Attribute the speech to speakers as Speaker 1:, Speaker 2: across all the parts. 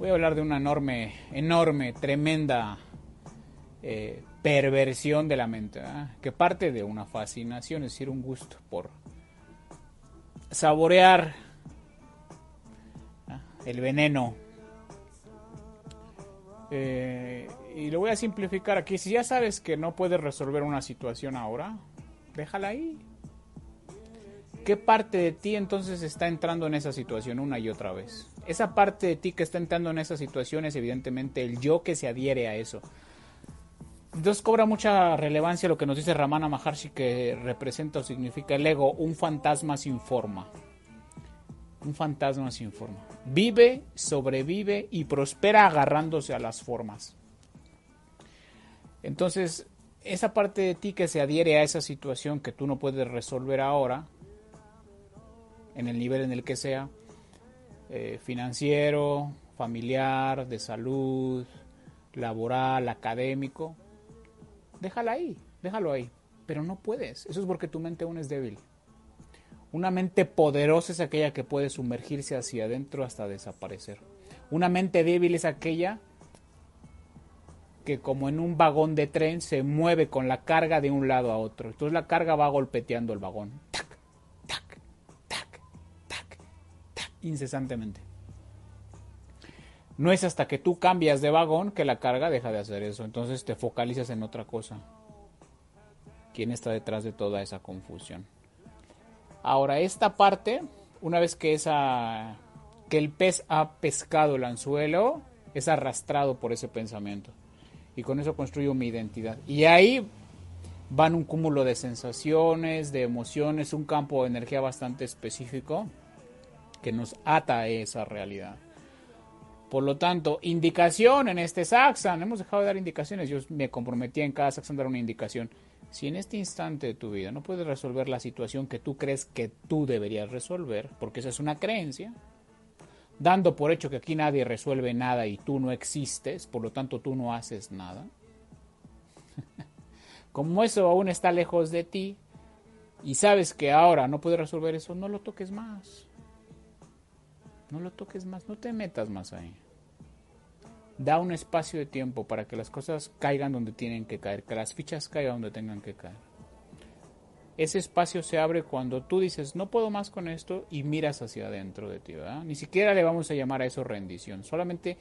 Speaker 1: voy a hablar de una enorme, enorme, tremenda eh, perversión de la mente, que parte de una fascinación, es decir, un gusto por saborear el veneno. Eh, y lo voy a simplificar aquí. Si ya sabes que no puedes resolver una situación ahora, déjala ahí. ¿Qué parte de ti entonces está entrando en esa situación una y otra vez? Esa parte de ti que está entrando en esa situación es evidentemente el yo que se adhiere a eso. Entonces cobra mucha relevancia lo que nos dice Ramana Maharshi que representa o significa el ego, un fantasma sin forma. Un fantasma sin forma. Vive, sobrevive y prospera agarrándose a las formas. Entonces, esa parte de ti que se adhiere a esa situación que tú no puedes resolver ahora, en el nivel en el que sea, eh, financiero, familiar, de salud, laboral, académico, déjala ahí, déjalo ahí. Pero no puedes. Eso es porque tu mente aún es débil. Una mente poderosa es aquella que puede sumergirse hacia adentro hasta desaparecer. Una mente débil es aquella que como en un vagón de tren se mueve con la carga de un lado a otro. Entonces la carga va golpeteando el vagón. Tac, incesantemente. No es hasta que tú cambias de vagón que la carga deja de hacer eso. Entonces te focalizas en otra cosa. ¿Quién está detrás de toda esa confusión? Ahora, esta parte, una vez que, esa, que el pez ha pescado el anzuelo, es arrastrado por ese pensamiento. Y con eso construyo mi identidad. Y ahí van un cúmulo de sensaciones, de emociones, un campo de energía bastante específico que nos ata a esa realidad. Por lo tanto, indicación en este Saxan. Hemos dejado de dar indicaciones. Yo me comprometí en cada Saxan dar una indicación. Si en este instante de tu vida no puedes resolver la situación que tú crees que tú deberías resolver, porque esa es una creencia, dando por hecho que aquí nadie resuelve nada y tú no existes, por lo tanto tú no haces nada. Como eso aún está lejos de ti y sabes que ahora no puedes resolver eso, no lo toques más. No lo toques más, no te metas más ahí. Da un espacio de tiempo para que las cosas caigan donde tienen que caer, que las fichas caigan donde tengan que caer. Ese espacio se abre cuando tú dices, no puedo más con esto y miras hacia adentro de ti, ¿verdad? Ni siquiera le vamos a llamar a eso rendición, solamente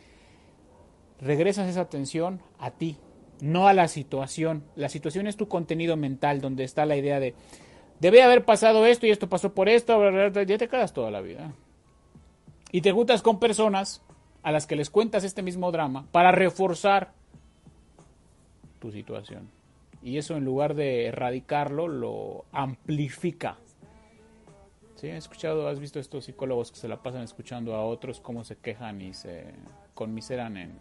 Speaker 1: regresas esa atención a ti, no a la situación. La situación es tu contenido mental donde está la idea de, debe haber pasado esto y esto pasó por esto, ya te quedas toda la vida y te juntas con personas a las que les cuentas este mismo drama para reforzar tu situación. Y eso en lugar de erradicarlo, lo amplifica. ¿Sí? ¿Has escuchado, has visto estos psicólogos que se la pasan escuchando a otros cómo se quejan y se conmiseran en,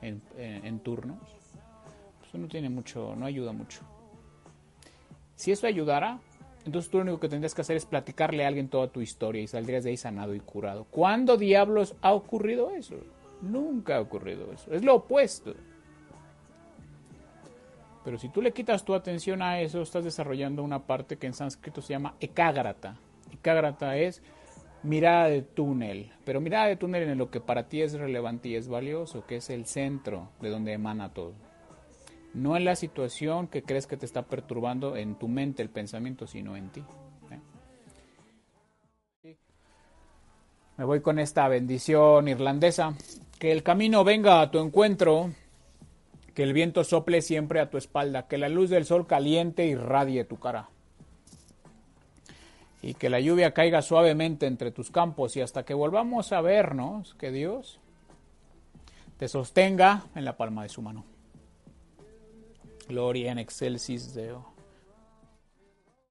Speaker 1: en, turnos? Eso no tiene mucho, no ayuda mucho. Si eso ayudara, entonces tú lo único que tendrías que hacer es platicarle a alguien toda tu historia y saldrías de ahí sanado y curado. ¿Cuándo diablos ha ocurrido eso? Nunca ha ocurrido eso. Es lo opuesto. Pero si tú le quitas tu atención a eso, estás desarrollando una parte que en sánscrito se llama ekágrata. Ekágrata es mirada de túnel, pero mirada de túnel en lo que para ti es relevante y es valioso, que es el centro de donde emana todo no en la situación que crees que te está perturbando en tu mente el pensamiento, sino en ti. ¿eh? Me voy con esta bendición irlandesa. Que el camino venga a tu encuentro, que el viento sople siempre a tu espalda, que la luz del sol caliente irradie tu cara. Y que la lluvia caiga suavemente entre tus campos y hasta que volvamos a vernos, que Dios te sostenga en la palma de su mano. Gloria en excelsis Deo.